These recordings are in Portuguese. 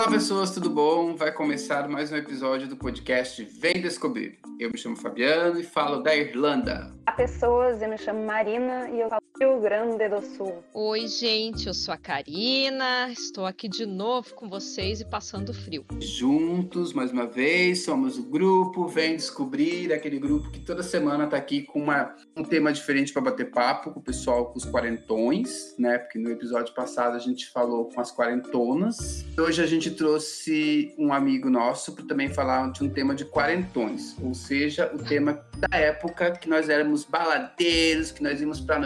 Olá pessoas, tudo bom? Vai começar mais um episódio do podcast Vem Descobrir. Eu me chamo Fabiano e falo da Irlanda. Olá pessoas, eu me chamo Marina e eu falo Rio Grande do Sul. Oi gente, eu sou a Karina, estou aqui de novo com vocês e passando frio. Juntos, mais uma vez, somos o grupo Vem Descobrir, aquele grupo que toda semana está aqui com uma, um tema diferente para bater papo com o pessoal, com os quarentões, né? Porque no episódio passado a gente falou com as quarentonas. Hoje a gente trouxe um amigo nosso para também falar de um tema de quarentões, ou seja, o tema da época que nós éramos baladeiros, que nós íamos para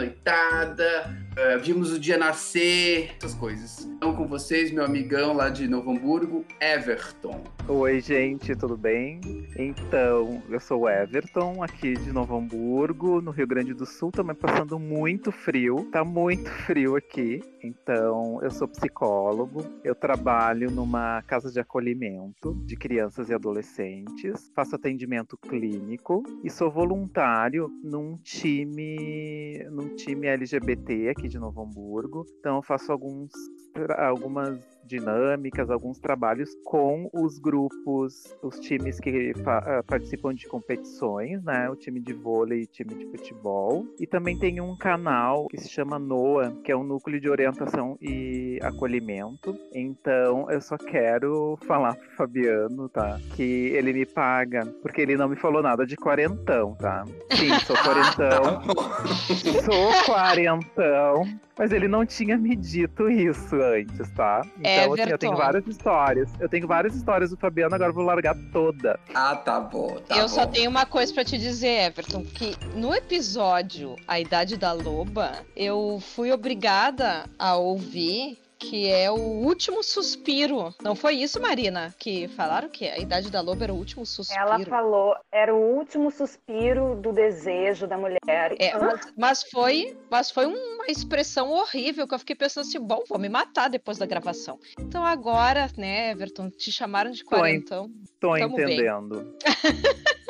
noitada, uh, vimos o dia nascer, essas coisas. Então, com vocês, meu amigão lá de Novo Hamburgo, Everton. Oi, gente, tudo bem? Então, eu sou o Everton, aqui de Novo Hamburgo, no Rio Grande do Sul, também passando muito frio, tá muito frio aqui. Então, eu sou psicólogo, eu trabalho numa casa de acolhimento de crianças e adolescentes, faço atendimento clínico e sou voluntário num time, num time LGBT aqui de Novo Hamburgo. Então, eu faço alguns algumas dinâmicas, alguns trabalhos com os grupos, os times que participam de competições, né? O time de vôlei e o time de futebol. E também tem um canal que se chama NOA, que é um núcleo de orientação e acolhimento. Então eu só quero falar pro Fabiano, tá? Que ele me paga, porque ele não me falou nada de quarentão, tá? Sim, sou quarentão. sou quarentão. Mas ele não tinha me dito isso antes, tá? Então, assim, eu tenho várias histórias. Eu tenho várias histórias do Fabiano, agora eu vou largar toda. Ah, tá bom. Tá eu bom. só tenho uma coisa para te dizer, Everton, que no episódio A Idade da Loba, eu fui obrigada a ouvir que é o último suspiro. Não foi isso, Marina? Que falaram que a idade da loba era o último suspiro. Ela falou, era o último suspiro do desejo da mulher. É, mas, foi, mas foi uma expressão horrível que eu fiquei pensando assim, bom, vou me matar depois da gravação. Então agora, né, Everton, te chamaram de quarentão. Tô, tô entendendo.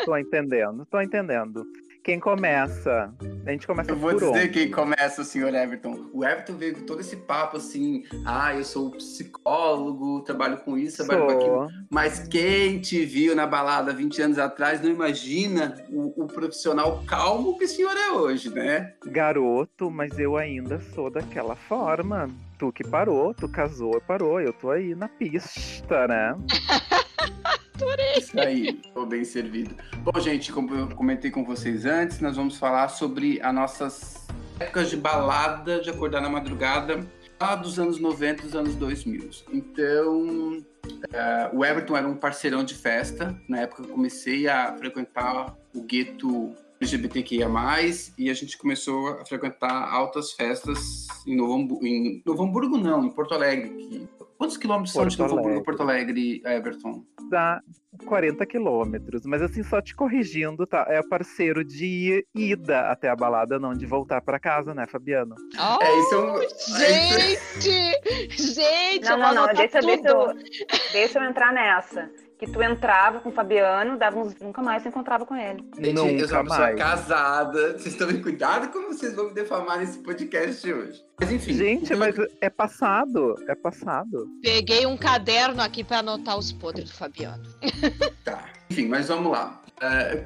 tô entendendo, tô entendendo. Quem começa? A gente começa Eu vou por dizer onde? quem começa, o senhor Everton. O Everton veio com todo esse papo assim: ah, eu sou psicólogo, trabalho com isso, trabalho com aquilo. Mas quem te viu na balada 20 anos atrás não imagina o, o profissional calmo que o senhor é hoje, né? Garoto, mas eu ainda sou daquela forma. Tu que parou, tu casou e parou. Eu tô aí na pista, né? Adorei. Isso aí, tô bem servido. Bom, gente, como eu comentei com vocês antes, nós vamos falar sobre as nossas épocas de balada, de acordar na madrugada, lá dos anos 90 dos anos 2000. Então, uh, o Everton era um parceirão de festa. Na época eu comecei a frequentar o gueto LGBTQIA+, e a gente começou a frequentar altas festas em Novo Hamburgo, em Novo Hamburgo não, em Porto Alegre. Que... Quantos quilômetros Porto são de Novo Hamburgo Alegre. a Porto Alegre, Everton? Dá 40 quilômetros. Mas assim, só te corrigindo, tá? É parceiro de ida até a balada, não de voltar pra casa, né, Fabiano? Oh, É, isso é um- é gente! Gente, Não, não, não, deixa, deixa, tudo. eu, deixa eu entrar nessa. Que tu entrava com o Fabiano, dava uns, nunca mais se encontrava com ele. Gente, eu sou uma Nunca pessoa mais. casada. Vocês estão me cuidado como vocês vão me defamar nesse podcast hoje. Mas enfim. Gente, então- mas é passado. É passado. Peguei um caderno aqui pra anotar os podres do Fabiano. Tá. Enfim, mas vamos lá. É,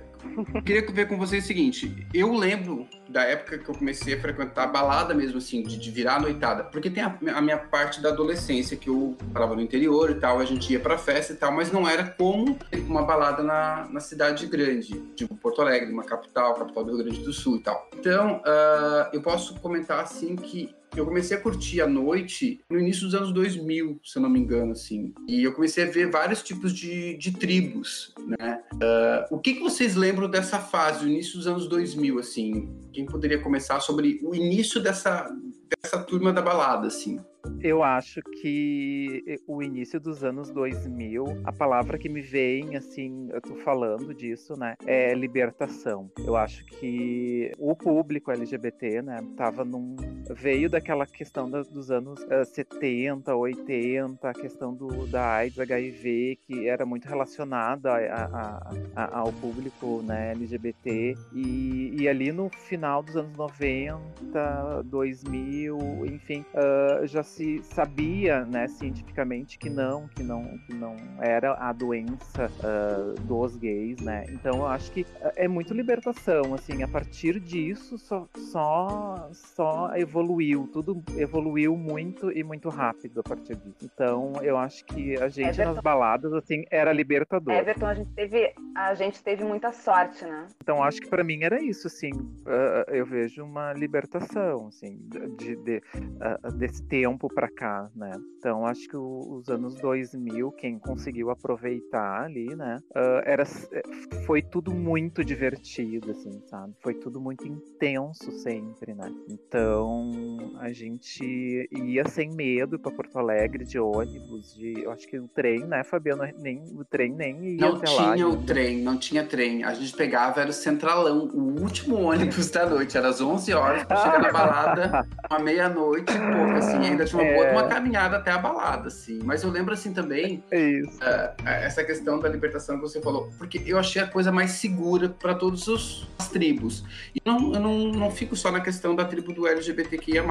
queria ver com vocês o seguinte. Eu lembro da época que eu comecei a frequentar balada mesmo, assim, de, de virar a noitada. Porque tem a, a minha parte da adolescência, que eu falava no interior e tal, a gente ia pra festa e tal, mas não era como uma balada na, na cidade grande, tipo Porto Alegre, uma capital, capital do Rio Grande do Sul e tal. Então, ah, eu posso comentar, assim, que eu comecei a curtir a noite no início dos anos 2000, se eu não me engano, assim. E eu comecei a ver vários tipos de, de tribos, né? Ah, o que, que vocês lembram dessa fase, o início dos anos 2000, assim? Quem poderia começar sobre o início dessa, dessa turma da balada, assim? Eu acho que o início dos anos 2000, a palavra que me vem, assim, eu tô falando disso, né, é libertação. Eu acho que o público LGBT, né, tava num. veio daquela questão dos anos eh, 70, 80, a questão do, da AIDS, HIV, que era muito relacionada a- ao público, né, LGBT. E, e ali no final dos anos 90, 2000, enfim, ah, já se sabia, né, cientificamente que não, que não, que não era a doença uh, dos gays, né? Então eu acho que é muito libertação, assim, a partir disso só, só, só evoluiu, tudo evoluiu muito e muito rápido a partir disso. Então eu acho que a gente Everton, nas baladas, assim, era libertador. Everton, a gente teve, a gente teve muita sorte, né? Então acho que para mim era isso, assim, uh, eu vejo uma libertação, assim, de, de uh, desse tempo para cá, né? Então acho que os anos 2000, quem conseguiu aproveitar ali, né, uh, era, foi tudo muito divertido, assim, sabe? Foi tudo muito intenso sempre, né? Então a gente ia sem medo para Porto Alegre de ônibus, de, eu acho que o trem, né, Fabiano, nem o trem nem ia não até lá. Não tinha o trem, não tinha trem. A gente pegava era o centralão, o último ônibus da noite, era às 11 horas para chegar na balada, uma meia-noite pouco, assim, ainda uma, é... uma caminhada até a balada, assim. Mas eu lembro assim também é uh, essa questão da libertação que você falou, porque eu achei a coisa mais segura para todas as tribos. E não, eu não, não fico só na questão da tribo do LGBTQIA,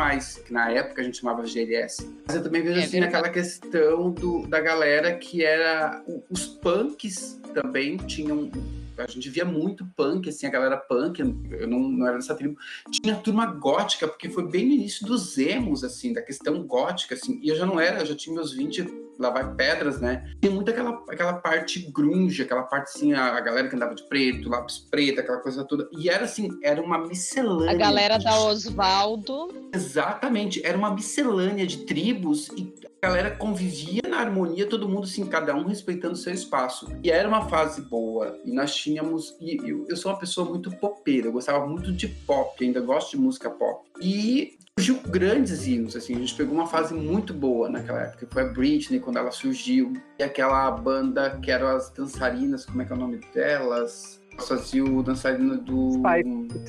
que na época a gente chamava GLS. Mas eu também vejo é assim naquela questão do, da galera que era. Os punks também tinham a gente via muito punk, assim, a galera punk, eu não, não era dessa tribo. Tinha turma gótica, porque foi bem no início dos emos, assim, da questão gótica, assim, e eu já não era, eu já tinha meus 20 lá vai pedras, né? Tem muito aquela, aquela parte grunge, aquela parte assim, a, a galera que andava de preto, lápis preto, aquela coisa toda. E era assim, era uma miscelânea. A galera de... da Osvaldo. Exatamente, era uma miscelânea de tribos e a galera convivia na harmonia, todo mundo assim, cada um respeitando seu espaço. E era uma fase boa. E nós tínhamos. E eu, eu sou uma pessoa muito popeira, eu gostava muito de pop, ainda gosto de música pop. E surgiu grandes hinos, assim, a gente pegou uma fase muito boa naquela época, foi a Britney quando ela surgiu, e aquela banda que eram as dançarinas, como é que é o nome delas? fazia o dançarino do.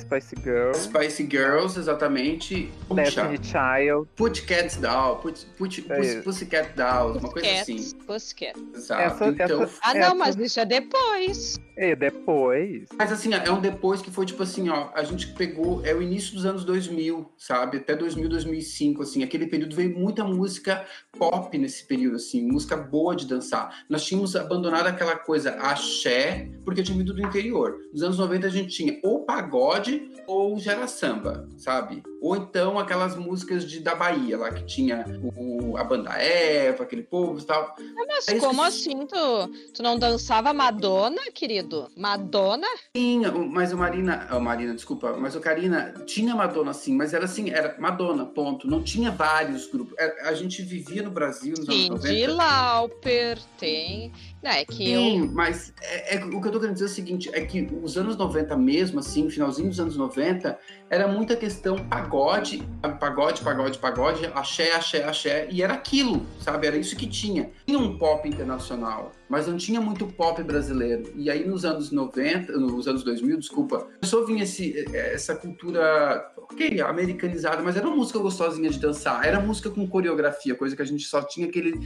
Spice, Spice Girls. Spice Girls, exatamente. Destiny Child. Put Cats Down. Put, put, é Pussycat Down, uma coisa assim. Pussycat. Exato. Essa, então, essa, ah, não, mas isso é depois. É, depois. Mas assim, é um depois que foi tipo assim, ó, a gente pegou, é o início dos anos 2000, sabe? Até 2000, 2005, assim, aquele período veio muita música pop nesse período, assim, música boa de dançar. Nós tínhamos abandonado aquela coisa axé, porque eu tinha vindo do interior. Nos anos 90 a gente tinha ou pagode ou gera samba, sabe? Ou então aquelas músicas de, da Bahia, lá que tinha o, a banda Eva, aquele povo e tal. Mas Aí como assim? Tu, tu não dançava Madonna, querido? Madonna? Sim, mas o Marina. Oh, Marina, desculpa, mas o Karina tinha Madonna sim, mas era assim, era Madonna, ponto. Não tinha vários grupos. É, a gente vivia no Brasil nos sim, anos 90. De Lauper, tem. Não, é que Sim, eu... mas é, é, o que eu tô querendo dizer é o seguinte, é que os anos 90 mesmo, assim, finalzinho dos anos 90, era muita questão pagode, pagode, pagode, pagode, axé, axé, axé, e era aquilo, sabe? Era isso que tinha. Tinha um pop internacional, mas não tinha muito pop brasileiro. E aí nos anos 90, nos anos 2000, desculpa, começou a vir esse, essa cultura, ok, americanizada, mas era uma música gostosinha de dançar, era música com coreografia, coisa que a gente só tinha aquele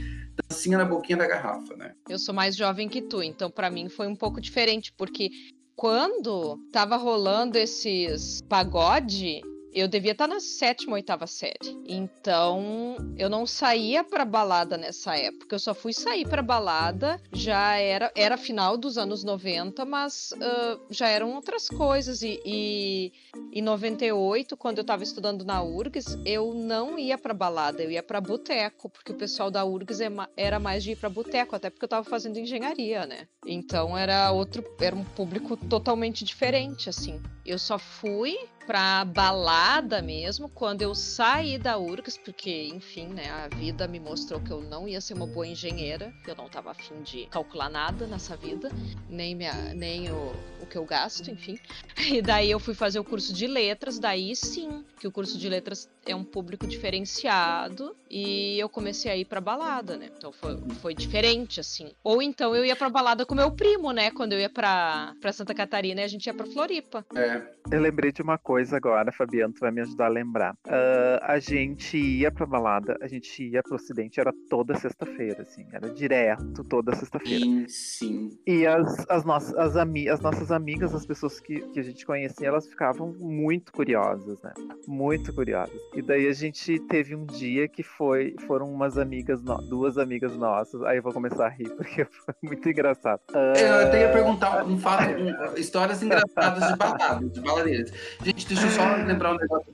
dancinha na boquinha da garrafa, né? Eu sou mais mais jovem que tu, então para mim foi um pouco diferente, porque quando tava rolando esses pagode, eu devia estar na sétima, oitava série. Então, eu não saía para balada nessa época. Eu só fui sair para balada, já era era final dos anos 90, mas uh, já eram outras coisas. E, e em 98, quando eu estava estudando na URGS, eu não ia para balada, eu ia para boteco, porque o pessoal da URGS é era mais de ir para boteco, até porque eu estava fazendo engenharia, né? Então era outro, era um público totalmente diferente, assim. Eu só fui pra balada mesmo quando eu saí da URGS, porque, enfim, né, a vida me mostrou que eu não ia ser uma boa engenheira, eu não tava afim de calcular nada nessa vida, nem, minha, nem o, o que eu gasto, enfim. E daí eu fui fazer o curso de letras, daí sim, que o curso de letras é um público diferenciado e eu comecei a ir pra balada, né? Então foi, foi diferente, assim. Ou então eu ia pra balada com meu primo, né? Quando eu ia pra, pra Santa Catarina e a gente ia pra Floripa. É. Eu lembrei de uma coisa agora, Fabiano, tu vai me ajudar a lembrar. Uh, a gente ia pra balada, a gente ia pro ocidente, era toda sexta-feira, assim, era direto toda sexta-feira. Sim, sim. E as, as, nossas, as, ami as nossas amigas, as pessoas que, que a gente conhecia, elas ficavam muito curiosas, né? Muito curiosas. E daí a gente teve um dia que foi, foram umas amigas, no- duas amigas nossas. Aí eu vou começar a rir, porque foi muito engraçado. Eu até ia perguntar um fato, um- histórias engraçadas de baladas, de baladeiras. Gente, deixa eu só lembrar um negócio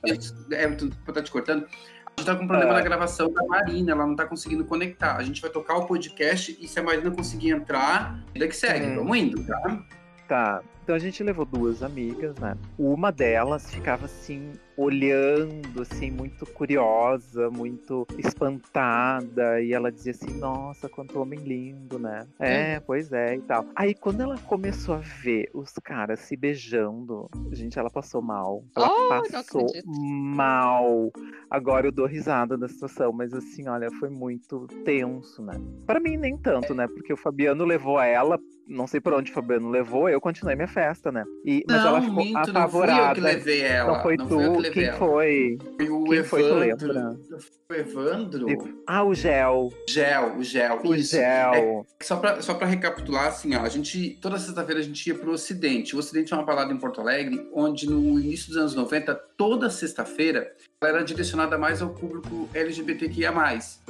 Everton, pra tá te cortando. A gente tá com um problema Ah. na gravação da Marina, ela não tá conseguindo conectar. A gente vai tocar o podcast e se a Marina conseguir entrar, vida que segue. Hum. Vamos indo, tá? Tá. Então a gente levou duas amigas, né? Uma delas ficava assim, olhando, assim, muito curiosa, muito espantada. E ela dizia assim: Nossa, quanto homem lindo, né? É, pois é e tal. Aí quando ela começou a ver os caras se beijando, gente, ela passou mal. Ela Oh, passou mal. Agora eu dou risada da situação, mas assim, olha, foi muito tenso, né? Pra mim, nem tanto, né? Porque o Fabiano levou ela não sei por onde o Fabiano levou, eu continuei minha festa, né? E, mas não, ela ficou minto, não fui eu apavorada. que levei ela. Não foi não tu, levei quem foi? Foi o Quem foi, tu Evandro. lembra? Foi o Evandro? Ah, o gel. Gel, o gel. O isso. gel. Só pra, só pra recapitular, assim, ó, a gente, toda sexta-feira a gente ia pro Ocidente. O Ocidente é uma balada em Porto Alegre, onde no início dos anos 90, toda sexta-feira, ela era direcionada mais ao público LGBTQIA+.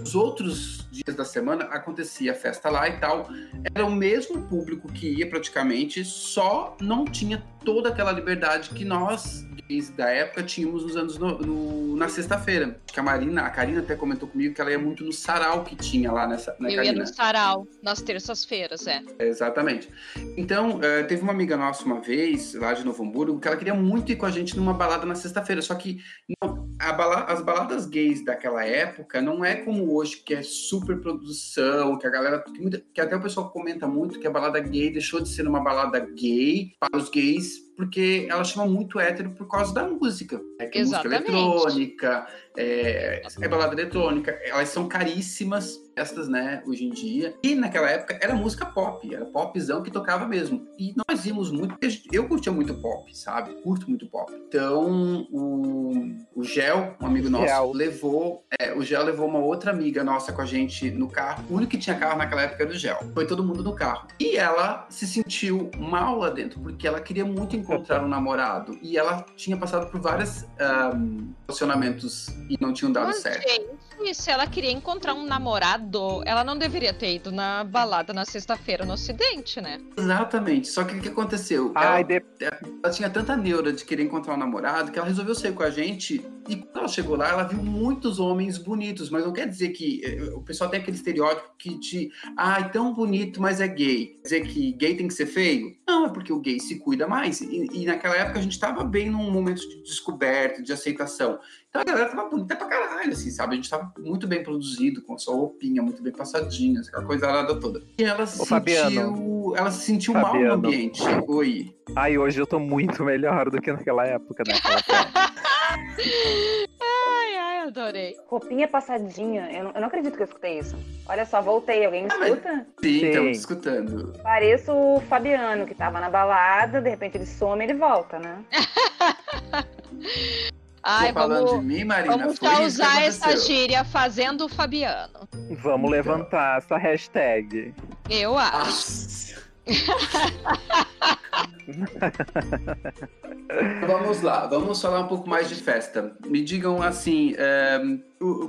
Os outros dias da semana acontecia a festa lá e tal. Era o mesmo público que ia praticamente, só não tinha toda aquela liberdade que nós, gays da época, tínhamos nos anos no- no- na sexta-feira. Que a Marina, a Karina até comentou comigo que ela ia muito no sarau que tinha lá nessa, né, Eu ia Karina? no sarau nas terças-feiras, é. Exatamente. Então, eh, teve uma amiga nossa uma vez, lá de Novo Hamburgo, que ela queria muito ir com a gente numa balada na sexta-feira. Só que não, bala- as baladas gays daquela época não é como hoje, que é super produção, que a galera. Que, muita- que até o pessoal comenta muito que a balada gay deixou de ser uma balada gay para os gays, porque ela chama muito hétero por causa da música. É que música eletrônica, é, é balada eletrônica, elas são caríssimas, estas, né, hoje em dia. E naquela época era música pop, era popzão que tocava mesmo. E nós íamos muito, eu curtia muito pop, sabe? Curto muito pop. Então, o, o Gel, um amigo nosso, Gel. levou, é, o Gel levou uma outra amiga nossa com a gente no carro. O único que tinha carro naquela época era o Gel. Foi todo mundo no carro. E ela se sentiu mal lá dentro, porque ela queria muito encontrar um namorado. E ela tinha passado por vários ahm, relacionamentos e não tinham dado Mas, certo. gente, se ela queria encontrar um namorado, ela não deveria ter ido na balada na sexta-feira no Ocidente, né? Exatamente. Só que o que aconteceu? Ai, ela, de... ela tinha tanta neura de querer encontrar um namorado que ela resolveu sair com a gente. E quando ela chegou lá, ela viu muitos homens bonitos. Mas não quer dizer que. eh, O pessoal tem aquele estereótipo que de. Ai, tão bonito, mas é gay. Quer dizer que gay tem que ser feio? Não, é porque o gay se cuida mais. E, e naquela época a gente tava bem num momento de descoberta, de aceitação. Então a galera tava bonita pra caralho, assim, sabe? A gente tava muito bem produzido, com a sua roupinha muito bem passadinha, aquela coisa arada toda. E ela se Ô, sentiu. Fabiano. Ela se sentiu mal no Fabiano. ambiente. Oi. Ai, hoje eu tô muito melhor do que naquela época, né? Ai, ai, adorei. Roupinha passadinha. Eu não, eu não acredito que eu escutei isso. Olha só, voltei. Alguém me Ah, escuta? Sim, Sim. estamos escutando. Pareço o Fabiano, que tava na balada, de repente ele some e ele volta, né? Ai, Tô falando vamos, de mim, Marina. vamos foi já isso que usar essa gíria fazendo o Fabiano. Vamos levantar essa hashtag. Eu acho. Nossa. vamos lá, vamos falar um pouco mais de festa. Me digam assim, é,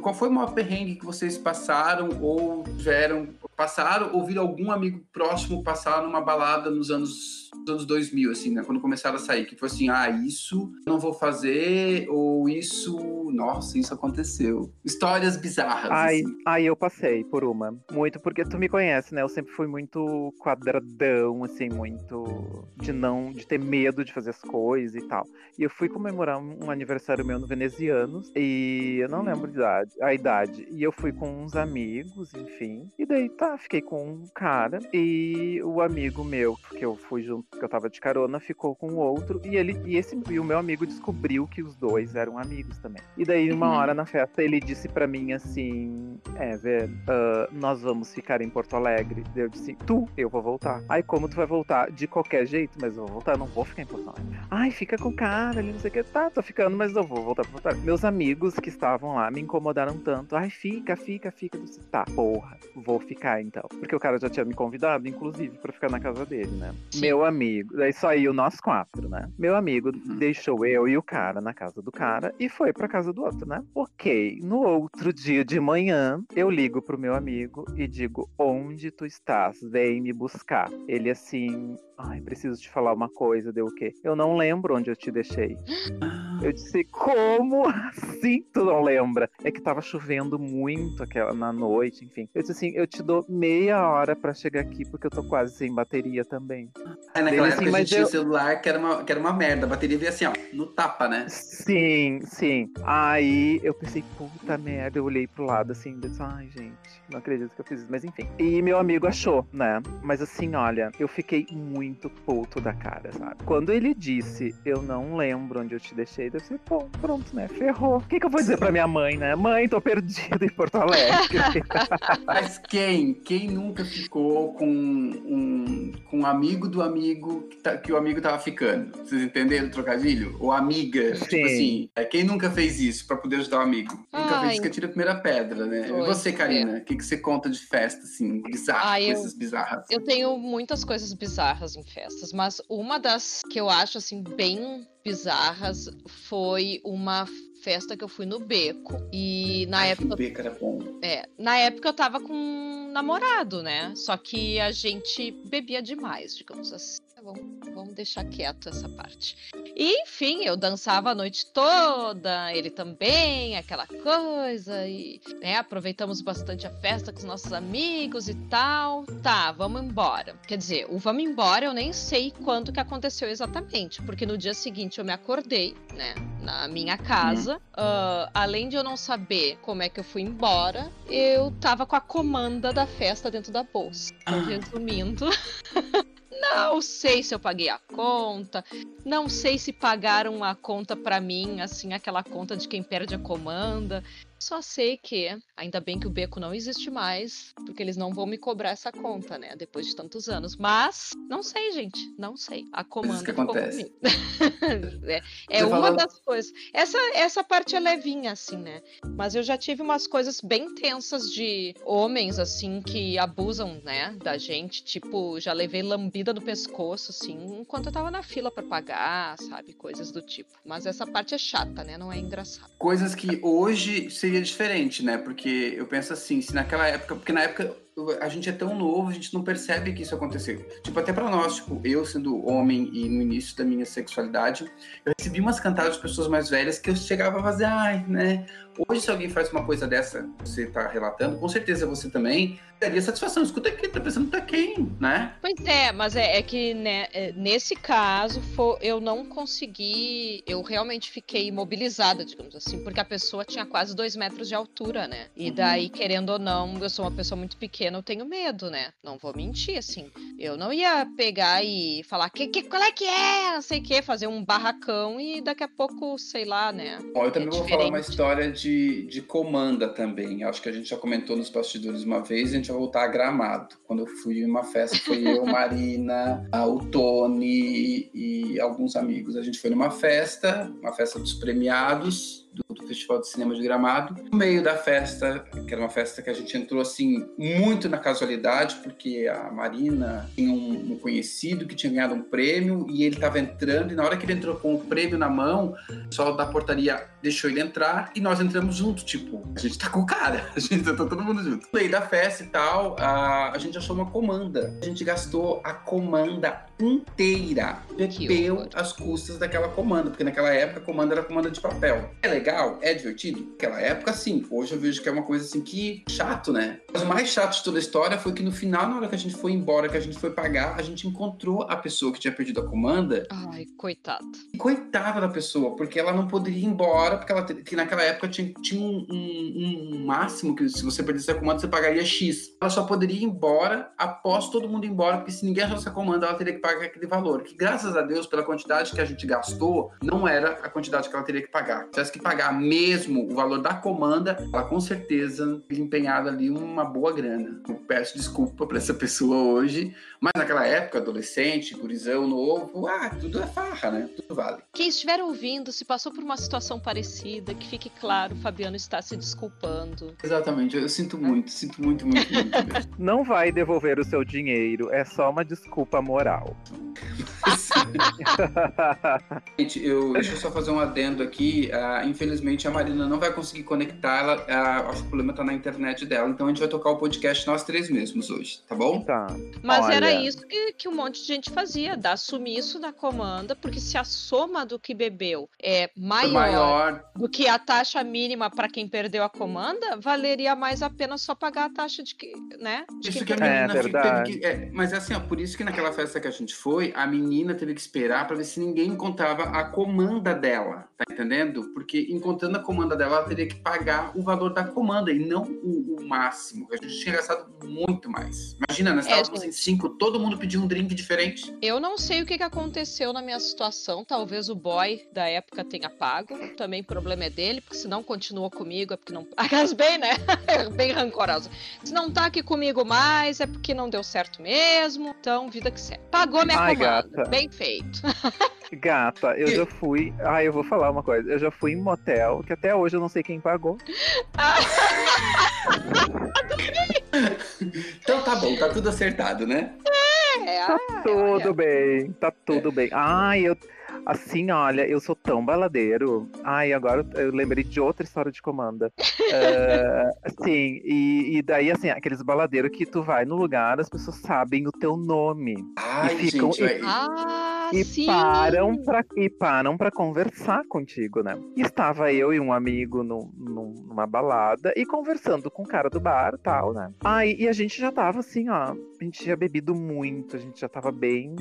qual foi o maior perrengue que vocês passaram ou tiveram, passaram ou viram algum amigo próximo passar numa balada nos anos, nos anos 2000, assim, né? Quando começaram a sair, que foi assim, ah, isso não vou fazer ou isso, nossa, isso aconteceu. Histórias bizarras. Ai, assim. ai, eu passei por uma. Muito porque tu me conhece, né? Eu sempre fui muito quadradão, assim, muito de não, de ter medo de fazer as coisas e tal. E eu fui comemorar um um aniversário meu no Venezianos e eu não lembro a idade, a idade. E eu fui com uns amigos, enfim. E daí tá, fiquei com um cara e o amigo meu, que eu fui junto, que eu tava de carona, ficou com o outro e ele e esse e o meu amigo descobriu que os dois eram amigos também. E daí uma Uhum. hora na festa ele disse pra mim assim, Ever, ah, nós vamos ficar em Porto Alegre. Eu disse, tu, eu vou voltar. Ai, como tu vai voltar? De qualquer jeito, mas eu vou voltar, eu não vou ficar em Porto Alegre. Ai, fica com o cara ali, não sei o que. Tá, tô ficando, mas eu vou voltar pra Porto Alegre. Meus amigos que estavam lá me incomodaram tanto. Ai, fica, fica, fica. Eu disse, tá, porra, vou ficar então. Porque o cara já tinha me convidado, inclusive, pra ficar na casa dele, né? Sim. Meu amigo, daí saiu nós quatro, né? Meu amigo deixou eu e o cara na casa do cara e foi pra casa do outro, né? Ok. No outro dia de manhã, eu ligo pro meu amigo e digo: Onde tu estás? Vem me buscar. Ele assim. Ai, preciso te falar uma coisa, deu o quê? Eu não lembro onde eu te deixei. Eu disse, como assim tu não lembra? É que tava chovendo muito aquela na noite, enfim. Eu disse assim, eu te dou meia hora pra chegar aqui, porque eu tô quase sem bateria também. Aí naquela Dele, época assim, a gente tinha eu- celular que era, uma, que era uma merda. A bateria veio assim, ó, no tapa, né? Sim, sim. Aí eu pensei, puta merda, eu olhei pro lado assim, disse, ai, gente, não acredito que eu fiz isso, mas enfim. E meu amigo achou, né? Mas assim, olha, eu fiquei muito puto da cara, sabe? Quando ele disse, eu não lembro onde eu te deixei, eu pensei, pô, pronto, né? Ferrou. O que, que eu vou dizer pra minha mãe, né? Mãe, tô perdida em Porto Alegre. Mas quem? Quem nunca ficou com um, com um amigo do amigo que, tá- que o amigo tava ficando? Vocês entenderam o trocadilho? Ou amiga? Sim. Tipo assim, é, quem nunca fez isso pra poder ajudar o amigo? Nunca Ai. fez isso que atira a primeira pedra, né? E Pois você, Karina? O que, que você conta de festa, assim, bizarra, Ah, eu- coisas bizarras? Eu tenho muitas coisas bizarras em festas, mas uma das que eu acho assim bem bizarras foi uma festa que eu fui no Beco. E na Ai, época que beco era bom. É, na época eu tava com um namorado, né? Só que a gente bebia demais, digamos assim. Vamos, vamos deixar quieto essa parte. E, enfim, eu dançava a noite toda, ele também, aquela coisa, e né, aproveitamos bastante a festa com os nossos amigos e tal. Tá, vamos embora. Quer dizer, o vamos embora eu nem sei quando que aconteceu exatamente, porque no dia seguinte eu me acordei, né, na minha casa. Ah, além de eu não saber como é que eu fui embora, eu tava com a comanda da festa dentro da bolsa. Ah. resumindo. Não sei se eu paguei a conta, não sei se pagaram a conta pra mim, assim, aquela conta de quem perde a comanda. Só sei que, ainda bem que o beco não existe mais, porque eles não vão me cobrar essa conta, né? Depois de tantos anos. Mas, não sei, gente. Não sei. A comanda que ficou acontece. comigo. é é uma das coisas. Essa, essa parte é levinha, assim, né? Mas eu já tive umas coisas bem tensas de homens, assim, que abusam, né, da gente. Tipo, já levei lambida no pescoço, assim, enquanto eu tava na fila pra pagar, sabe? Coisas do tipo. Mas essa parte é chata, né? Não é engraçada. Coisas que hoje seria diferente, né? Porque eu penso assim, se naquela época, porque na época a gente é tão novo, a gente não percebe que isso aconteceu. Tipo, até pra nós, tipo, eu sendo homem e no início da minha sexualidade, eu recebi umas cantadas de pessoas mais velhas que eu chegava a fazer, ai, né? Hoje, se alguém faz uma coisa dessa, você tá relatando, com certeza você também daria satisfação. Escuta aqui, tá pensando tá quem, né? Pois é, mas é, é que né, é, nesse caso fo- eu não consegui. Eu realmente fiquei imobilizada, digamos assim, porque a pessoa tinha quase dois metros de altura, né? E Uhum. daí, querendo ou não, eu sou uma pessoa muito pequena, eu tenho medo, né? Não vou mentir, assim. Eu não ia pegar e falar que, que, qual é que é, não sei o que, fazer um barracão e daqui a pouco, sei lá, né? Bom, eu também É vou falar uma história de, de comanda também. Acho que a gente já comentou nos bastidores uma vez, a gente vai voltar a Gramado. Quando eu fui em uma festa, foi eu, Marina, o Tony e alguns amigos. A gente foi numa festa, uma festa dos premiados do, Festival de Cinema de Gramado. No meio da festa, que era uma festa que a gente entrou assim, muito na casualidade, porque a Marina tinha um, um conhecido que tinha ganhado um prêmio e ele estava entrando, e na hora que ele entrou com o prêmio na mão, o pessoal da portaria deixou ele entrar e nós entramos junto, tipo, a gente tá com o cara, a gente tá todo mundo junto. No meio da festa e tal, a, a gente achou uma comanda. A gente gastou a comanda inteira, bebeu as custas daquela comanda, porque naquela época a comanda era comanda de papel. É legal? É divertido? Naquela época, sim. Hoje eu vejo que é uma coisa assim que chato, né? Mas o mais chato de toda a história foi que no final, na hora que a gente foi embora, que a gente foi pagar, a gente encontrou a pessoa que tinha perdido a comanda Ai, coitado. coitada da pessoa, porque ela não poderia ir embora, porque ela que naquela época tinha, tinha um, um- um máximo que se você perdesse a comanda, você pagaria X. Ela só poderia ir embora após todo mundo ir embora, porque se ninguém achasse a comanda, ela teria que pagar aquele valor. Que graças a Deus, pela quantidade que a gente gastou, não era a quantidade que ela teria que pagar. Se tivesse que pagar mesmo o valor da comanda, ela com certeza teria empenhado ali uma boa grana. Eu peço desculpa para essa pessoa hoje, mas naquela época, adolescente, gurizão novo, ah, tudo é farra, né? Tudo vale. Quem estiver ouvindo, se passou por uma situação parecida, que fique claro, o Fabiano está se desculpando. Exatamente, eu sinto muito, sinto muito, muito, muito mesmo. Não vai devolver o seu dinheiro, é só uma desculpa moral. Sim. Gente, eu, deixa eu só fazer um adendo aqui. Ah, infelizmente, a Marina não vai conseguir conectar. Ela, ah, acho que o problema tá na internet dela. Então, a gente vai tocar o podcast nós três mesmos hoje, tá bom? Tá. Mas Olha. era isso que, que um monte de gente fazia, dar sumiço na comanda, porque se a soma do que bebeu é maior, Maior. do que a taxa mínima para quem perdeu a comanda, valeria mais a pena só pagar a taxa de que, né? de Isso quem que a É, menina fi- verdade. que. é, mas assim, ó, por isso que naquela festa que a gente foi, a menina teve que esperar pra ver se ninguém encontrava a comanda dela. Tá entendendo? Porque encontrando a comanda dela, ela teria que pagar o valor da comanda e não o, o máximo. A gente tinha gastado muito mais. Imagina, nós É, estávamos em cinco, todo mundo pediu um drink diferente. Eu não sei o que, que aconteceu na minha situação. Talvez o boy da época tenha pago. Também o problema é dele, porque se não continuou comigo é porque não. Aliás, bem, né? bem rancorosa. Se não tá aqui comigo mais é porque não deu certo mesmo. Então, vida que segue. Pagou minha Ai, comanda. gata. Bem feito. Gata, eu já fui. Ah, eu vou falar uma coisa. Eu já fui em motel, que até hoje eu não sei quem pagou. Então tá bom, tá tudo acertado, né? É, Tá ai, tudo olha. bem, tá tudo bem. Ai, eu. Assim, olha, eu sou tão baladeiro. Ai, agora eu lembrei de outra história de comanda. Ah, sim, e, e daí, assim, aqueles baladeiros que tu vai no lugar, as pessoas sabem o teu nome. Ai, ficam- gente, vai- Ah, E sim. param, pra, e param pra conversar contigo, né? E estava eu e um amigo no, no- numa balada e conversando com o cara do bar e tal, né? Aí, e a gente já tava assim, ó. A gente tinha bebido muito, a gente já tava bem,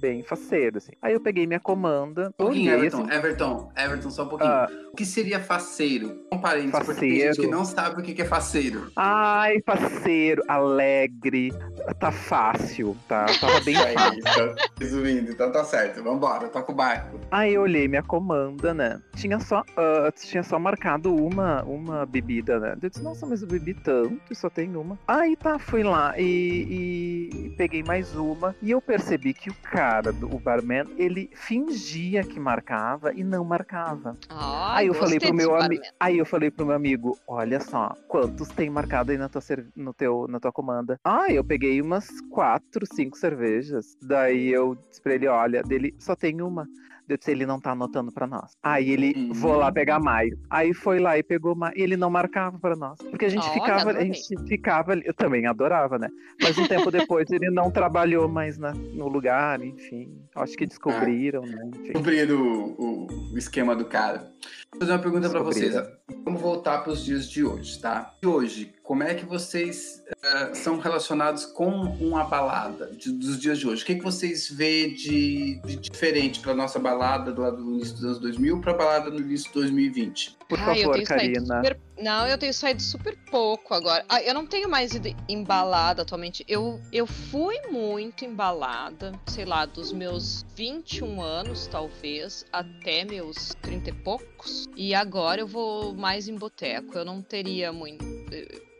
bem faceiro, assim. Aí eu peguei minha comanda, Um pouquinho, Everton, assim. Everton, Everton, só um pouquinho. ah, O que seria faceiro? Um parênteses, porque tem gente que Faceiro. não sabe o que é faceiro. ai, faceiro, alegre, tá fácil, tá? Tava bem Aí, fácil. então, resumindo, então tá certo. Vambora, toca o barco. Aí eu olhei minha comanda, né? Tinha só, ah, tinha só marcado uma, uma bebida, né? Eu disse, nossa, mas eu bebi tanto e só tem uma. Aí tá, fui lá e, e- e peguei mais uma. E eu percebi que o cara, do- o barman, ele fingia que marcava e não marcava. Ah, aí eu falei pro meu amigo. Aí eu falei pro meu amigo, olha só, quantos tem marcado aí na tua, no teu, na tua comanda? Ah, eu peguei umas quatro, cinco cervejas. Daí eu disse pra ele, olha, dele só tem uma. Eu disse, ele não tá anotando pra nós. Aí ele, Uhum. vou lá pegar mais. Aí foi lá e pegou mais. E ele não marcava pra nós. Porque a gente Olha, ficava, a gente ficava ali. Eu também adorava, né? Mas um tempo depois ele não trabalhou mais na- no lugar, enfim. Acho que descobriram, né? Enfim. Descobrindo o, o- o esquema do cara. Vou fazer uma pergunta pra vocês. Vamos voltar pros dias de hoje, tá? E hoje, como é que vocês eh, são relacionados com uma balada de- dos dias de hoje? O que, que vocês vê de, de diferente pra nossa balada do lado do início dos anos 2000 pra balada no início de 2020? Por eu favor, Karina. super- Não, eu tenho saído super pouco agora. Ah, eu não tenho mais ido embalada atualmente. Eu, eu fui muito embalada, sei lá, dos meus 21 anos, talvez, até meus 30 e poucos. E agora eu vou mais em boteco. Eu não teria muito.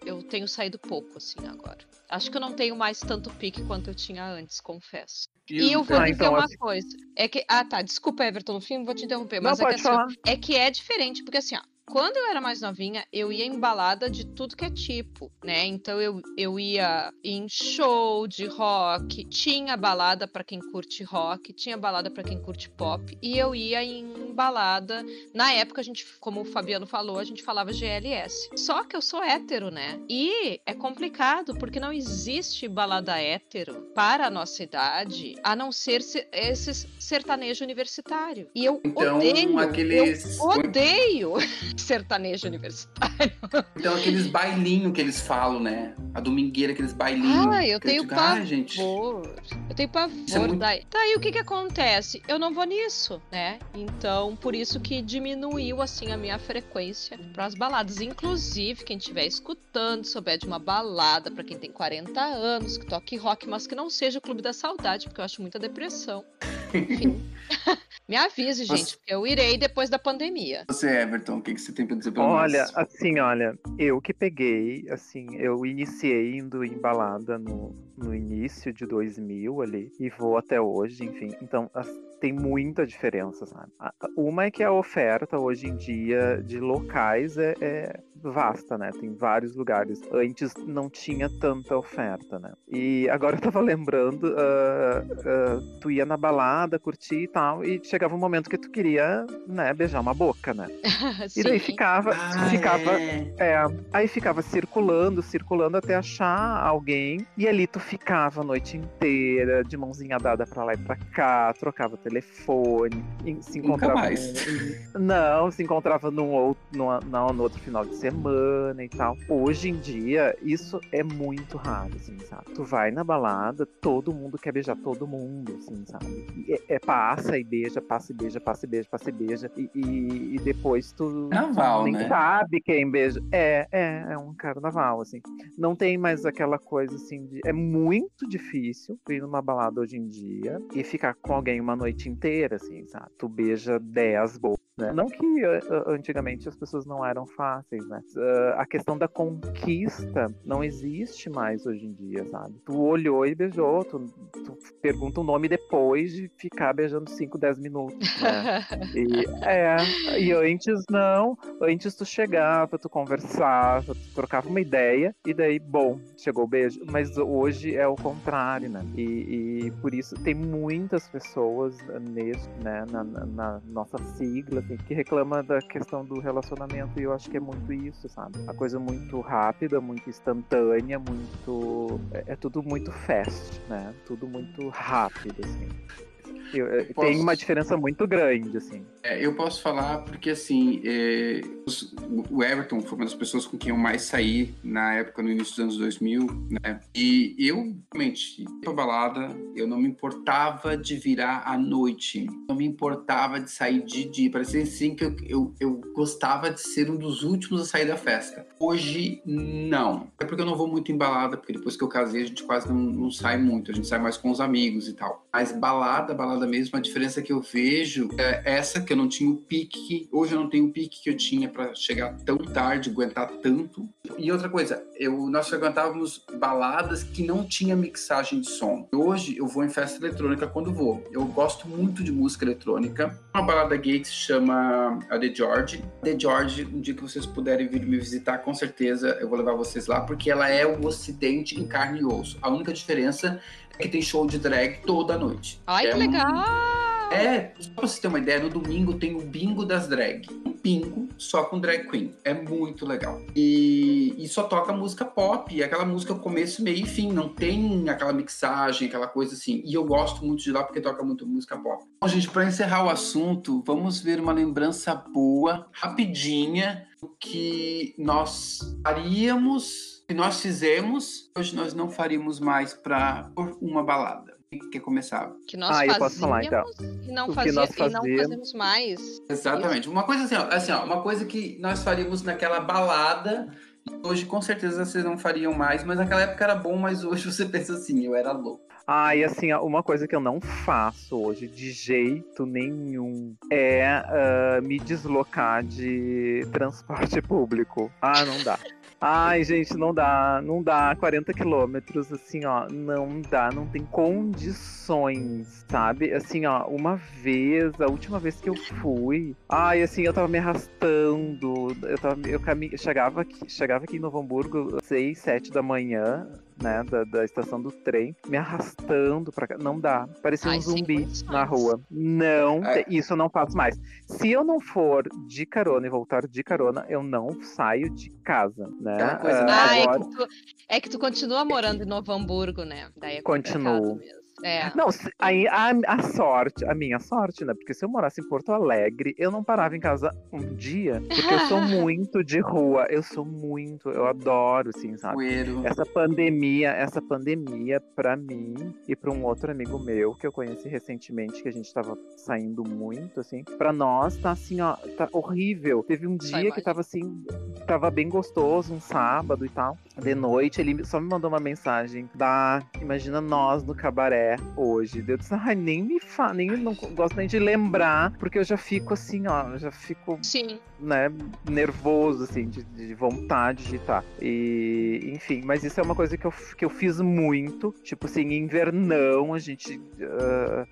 Eu tenho saído pouco, assim, agora. Acho que eu não tenho mais tanto pique quanto eu tinha antes, confesso. E eu vou Ah, dizer então, uma assim- coisa. É que. Ah, tá. Desculpa, Everton, no fim vou te interromper. Não, Mas é que assim, ó, é que é diferente, porque assim, ó, quando eu era mais novinha, eu ia em balada de tudo que é tipo, né? Então eu, eu ia em show de rock, tinha balada pra quem curte rock, tinha balada pra quem curte pop, e eu ia em balada. Na época, a gente, como o Fabiano falou, a gente falava GLS. Só que eu sou hétero, né? E é complicado, porque não existe balada hétero para a nossa idade, a não ser se- esse sertanejo universitário. E eu Então, odeio, aqueles. eu odeio sertanejo universitário. Então, aqueles bailinhos que eles falam, né? A domingueira, aqueles bailinhos. Ah, eu tenho digo, pavor. Ah, gente. Eu tenho pavor. É muito- daí. Daí o que que acontece? Eu não vou nisso, né? Então, por isso que diminuiu, assim, a minha frequência pras baladas. Inclusive, quem estiver escutando, souber de uma balada pra quem tem 40 anos, que toque rock, mas que não seja o Clube da Saudade, porque eu acho muita depressão. Enfim. Me avise, gente, porque eu irei depois da pandemia. Você, Everton, o que, que você tem pra dizer pra Olha, nós? assim, olha, eu que peguei, assim, eu iniciei indo em balada no, no início de 2000 ali, e vou até hoje, enfim. Então, tem muita diferença, sabe? Uma é que a oferta hoje em dia de locais é, é vasta, né? Tem vários lugares. Antes não tinha tanta oferta, né? E agora eu tava lembrando, uh, uh, tu ia na balada, curtir e tal, e chegava um momento que tu queria, né, beijar uma boca, né? e daí ficava, ah, ficava, é. é. aí ficava circulando, circulando até achar alguém, e ali tu ficava a noite inteira, de mãozinha dada pra lá e pra cá, trocava telefone, se encontrava. Nunca mais. Não, se encontrava num outro, numa, não, no outro final de semana e tal. Hoje em dia, isso é muito raro, assim, sabe? Tu vai na balada, todo mundo quer beijar todo mundo, assim, sabe? É, é passa e beija, passa e beija, passa e beija, passa e beija. E, e, e depois tu carnaval, nem né? sabe quem beija. É, é, é um carnaval, assim. Não tem mais aquela coisa assim de. É muito difícil ir numa balada hoje em dia e ficar com alguém uma noite inteira, assim, sabe? Tu beija 10 bocas. Né? Não que uh, antigamente as pessoas não eram fáceis, né? Uh, a questão da conquista não existe mais hoje em dia, sabe? Tu olhou e beijou, tu, tu pergunta o nome depois de ficar beijando 5, 10 minutos, né? e, é, e antes não, antes tu chegava, tu conversava, tu trocava uma ideia e daí, bom, chegou o beijo. Mas hoje é o contrário, né? E, e por isso tem muitas pessoas nesse, né, na, na, na nossa sigla assim, que reclama da questão do relacionamento, e eu acho que é muito isso, sabe? A coisa muito rápida, muito instantânea, muito. É, é tudo muito fast, né? Tudo muito rápido, assim. Eu, eu posso... Tem uma diferença muito grande, assim. É, eu posso falar porque, assim, é, os, o Everton foi uma das pessoas com quem eu mais saí na época, no início dos anos 2000, né? E eu, realmente, pra balada, eu não me importava de virar à noite. Não me importava de sair de dia. Parecia assim que eu, eu, eu gostava de ser um dos últimos a sair da festa. Hoje, não. É porque eu não vou muito em balada, porque depois que eu casei, a gente quase não, não sai muito. A gente sai mais com os amigos e tal. Mas balada, balada mesmo, a diferença que eu vejo é essa que eu não tinha o pique, hoje eu não tenho o pique que eu tinha para chegar tão tarde, aguentar tanto. E outra coisa, eu, nós frequentávamos baladas que não tinha mixagem de som. Hoje eu vou em festa eletrônica quando vou. Eu gosto muito de música eletrônica. Uma balada gay que se chama a The George. The George, um dia que vocês puderem vir me visitar, com certeza eu vou levar vocês lá, porque ela é o ocidente em carne e osso. A única diferença que tem show de drag toda noite. Ai, é que legal! É, só pra você ter uma ideia, no domingo tem o bingo das drag. Um bingo só com drag queen. É muito legal. E, e só toca música pop, aquela música começo, meio e fim. Não tem aquela mixagem, aquela coisa assim. E eu gosto muito de lá porque toca muito música pop. Bom, gente, para encerrar o assunto, vamos ver uma lembrança boa, rapidinha, do que nós faríamos, que nós fizemos, hoje nós não faríamos mais para uma balada quer começar? Que nós ah, eu posso falar então. E não, fazia, que nós fazíamos... e não fazemos mais. Exatamente. Uma coisa assim, ó, assim ó, uma coisa que nós faríamos naquela balada, hoje com certeza vocês não fariam mais, mas naquela época era bom, mas hoje você pensa assim, eu era louco. Ah, e assim, uma coisa que eu não faço hoje de jeito nenhum é uh, me deslocar de transporte público. Ah, não dá. Ai, gente, não dá, não dá. 40 quilômetros, assim, ó, não dá, não tem condições, sabe? Assim, ó, uma vez, a última vez que eu fui, ai, assim, eu tava me arrastando, eu tava, eu caminho, chegava aqui, chegava aqui em Novo Hamburgo, 6, 7 da manhã, né, da, da, estação do trem, me arrastando pra cá. Não dá. Parecia Ai, um zumbi na rua. Não, é. isso eu não faço mais. Se eu não for de carona e voltar de carona, eu não saio de casa, né? Ah, coisa ah, agora... é, que tu, é que tu continua morando em Novo Hamburgo, né? Daí é Continuo. Mesmo. É. Não, aí a, a, sorte, a minha sorte, né? Porque se eu morasse em Porto Alegre, eu não parava em casa um dia, porque eu sou muito de rua. Eu sou muito, eu adoro, assim, sabe? Coeiro. Essa pandemia, essa pandemia, pra mim e pra um outro amigo meu que eu conheci recentemente, que a gente tava saindo muito, assim, pra nós tá assim, ó, tá horrível. Teve um dia que tava assim, tava bem gostoso, um sábado e tal. De noite, ele só me mandou uma mensagem da. Imagina nós no cabaré hoje. Eu disse, ai, nem me fa, nem não gosto nem de lembrar, porque eu já fico assim, ó, já fico, Sim. né, nervoso, assim, de, de vontade de estar. E, enfim, mas isso é uma coisa que eu, que eu fiz muito, tipo assim, invernão, a gente. Uh,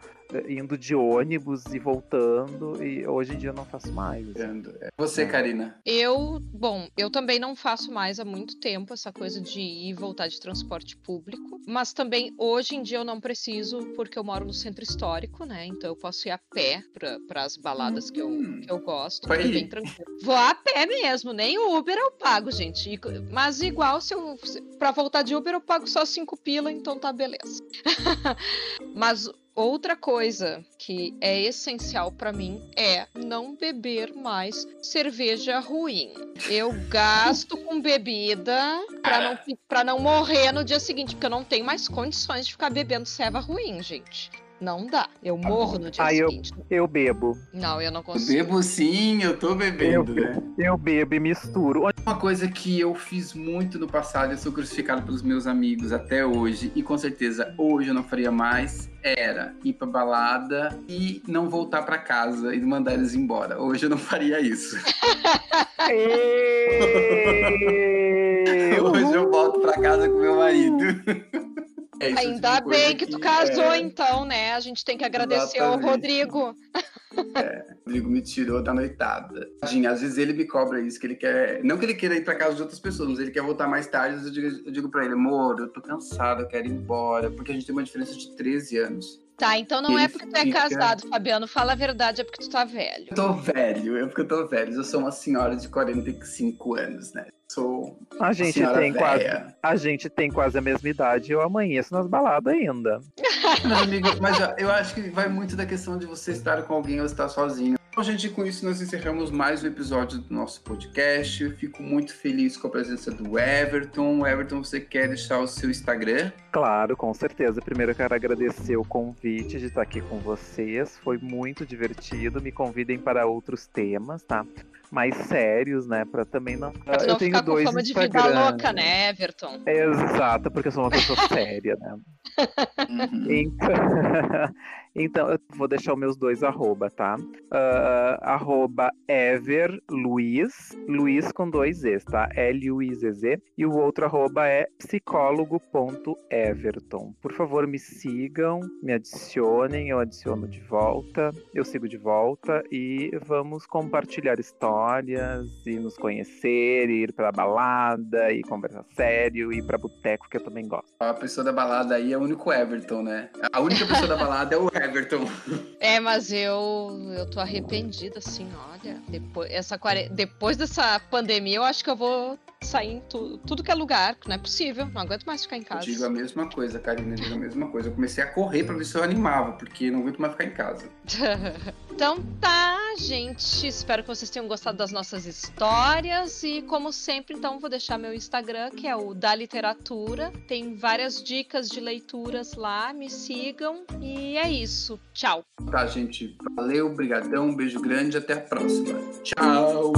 indo de ônibus e voltando, e hoje em dia eu não faço mais. assim. É. Você, Karina. Eu, bom, eu também não faço mais há muito tempo essa coisa de ir e voltar de transporte público, mas também hoje em dia eu não preciso porque eu moro no centro histórico, né? Então eu posso ir a pé para as baladas que eu, Hum. que eu gosto, é ir. bem tranquilo. Vou a pé mesmo, nem o Uber eu pago, gente. Mas igual se eu para voltar de Uber eu pago só cinco pila, então tá beleza. mas Outra coisa que é essencial pra mim é não beber mais cerveja ruim. Eu gasto com bebida pra não, pra não morrer no dia seguinte, porque eu não tenho mais condições de ficar bebendo ceva ruim, gente. Não dá. Eu morro no dia Ah, eu- seguinte. Eu bebo. Não, eu não Eu consigo. bebo sim, eu tô bebendo, né? Eu bebo e misturo. Uma coisa que eu fiz muito no passado, eu sou crucificado pelos meus amigos até hoje, e com certeza hoje eu não faria mais, era ir pra balada e não voltar pra casa e mandar eles embora. Hoje eu não faria isso. Hoje eu volto pra casa com meu marido. É Ainda bem que tu casou, é, então, né? A gente tem que agradecer ao Exatamente. Rodrigo. O Rodrigo me tirou da noitada. Tadinho, às vezes ele me cobra isso, que ele quer. Não que ele queira ir pra casa de outras pessoas, mas ele quer voltar mais tarde. às vezes Eu digo, eu digo pra ele, amor, eu tô cansado, eu quero ir embora. Porque a gente tem uma diferença de 13 anos. Tá, então não Ele é porque tu é fica- casado, Fabiano. Fala a verdade, é porque tu tá velho. Eu tô velho, é porque eu tô velho. Eu sou uma senhora de 45 anos, né? Sou A uma gente tem quase. A gente tem quase a mesma idade. Eu amanheço nas baladas ainda. Mas, amigo, mas ó, eu acho que vai muito da questão de você estar com alguém ou estar sozinho. Então, gente, com isso nós encerramos mais um episódio do nosso podcast. Eu fico muito feliz com a presença do Everton. Everton, você quer deixar o seu Instagram? Claro, com certeza. Primeiro eu quero agradecer o convite de estar aqui com vocês. Foi muito divertido. Me convidem para outros temas, tá? Mais sérios, né? Para também não. Pra tu eu não tenho ficar com dois fama de vida louca, né, Everton? Exato, porque eu sou uma pessoa séria, né? Uhum. Então, então, eu vou deixar os meus dois arroba, tá? Ah, arroba Ever Luiz, Luiz com dois Es, tá? L-U-I-Z-Z. E o outro arroba é psicólogo.everton. Por favor, me sigam, me adicionem, eu adiciono de volta, eu sigo de volta e vamos compartilhar histórias e nos conhecer, e ir pra balada e conversar sério, e ir pra boteco, que eu também gosto. A pessoa da balada aí é o único Everton, né? A única pessoa da balada é o Everton. É, mas eu eu tô arrependida, assim, olha. Depois, essa, depois dessa pandemia, eu acho que eu vou sair em tu- tudo que é lugar, não é possível. Não aguento mais ficar em Eu casa. digo a mesma coisa, Karina, eu digo a mesma coisa. Eu comecei a correr pra ver se eu animava, porque não aguento mais ficar em casa. então tá, gente. Espero que vocês tenham gostado das nossas histórias. E como sempre, então, vou deixar meu Instagram, que é o da literatura. Tem várias dicas de leituras lá. Me sigam. E é isso. Tchau. Tá, gente? Valeu, brigadão, um beijo grande, até a próxima. Tchau!